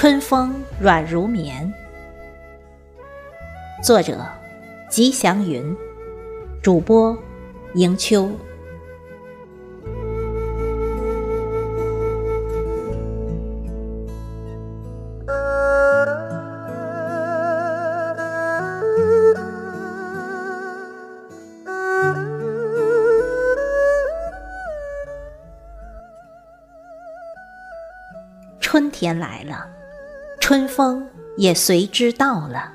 春风软如棉。作者：吉祥云，主播：迎秋。春天来了，春风也随之到了。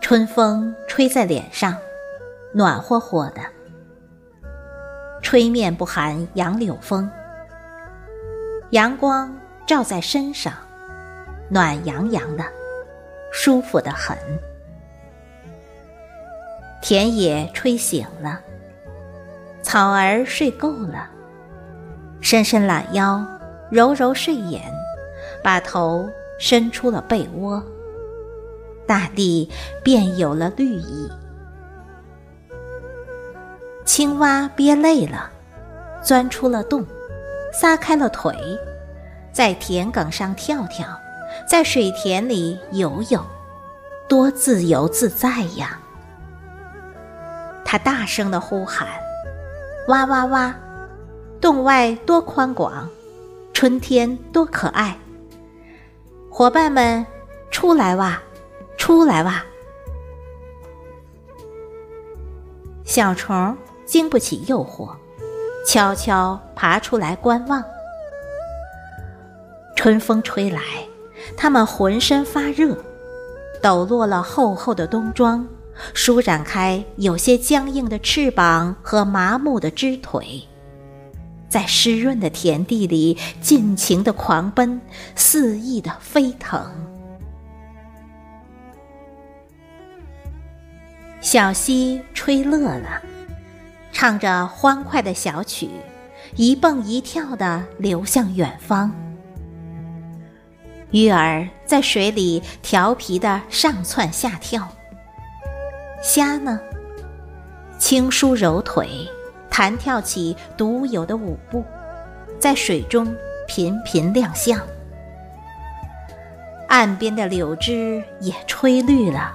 春风吹在脸上，暖和和的；吹面不寒杨柳风。阳光照在身上，暖洋洋的，舒服的很。田野吹醒了，草儿睡够了，伸伸懒腰。揉揉睡眼，把头伸出了被窝，大地便有了绿意。青蛙憋累了，钻出了洞，撒开了腿，在田埂上跳跳，在水田里游游，多自由自在呀！它大声的呼喊：“哇哇哇！洞外多宽广！”春天多可爱，伙伴们，出来哇，出来哇！小虫经不起诱惑，悄悄爬出来观望。春风吹来，它们浑身发热，抖落了厚厚的冬装，舒展开有些僵硬的翅膀和麻木的肢腿。在湿润的田地里尽情的狂奔，肆意的飞腾。小溪吹乐了，唱着欢快的小曲，一蹦一跳的流向远方。鱼儿在水里调皮的上窜下跳。虾呢，轻舒柔腿。弹跳起独有的舞步，在水中频频亮相。岸边的柳枝也吹绿了，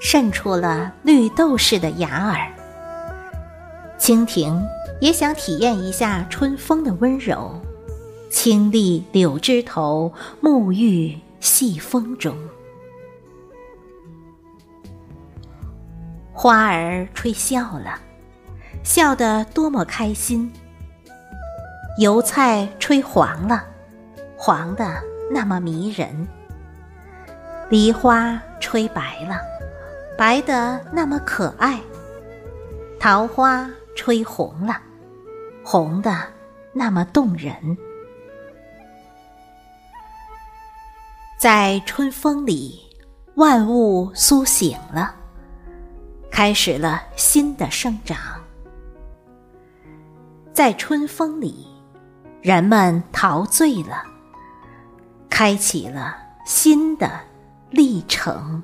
渗出了绿豆似的芽儿。蜻蜓也想体验一下春风的温柔，轻立柳枝头，沐浴细风中。花儿吹笑了。笑得多么开心！油菜吹黄了，黄的那么迷人；梨花吹白了，白的那么可爱；桃花吹红了，红的那么动人。在春风里，万物苏醒了，开始了新的生长。在春风里，人们陶醉了，开启了新的历程。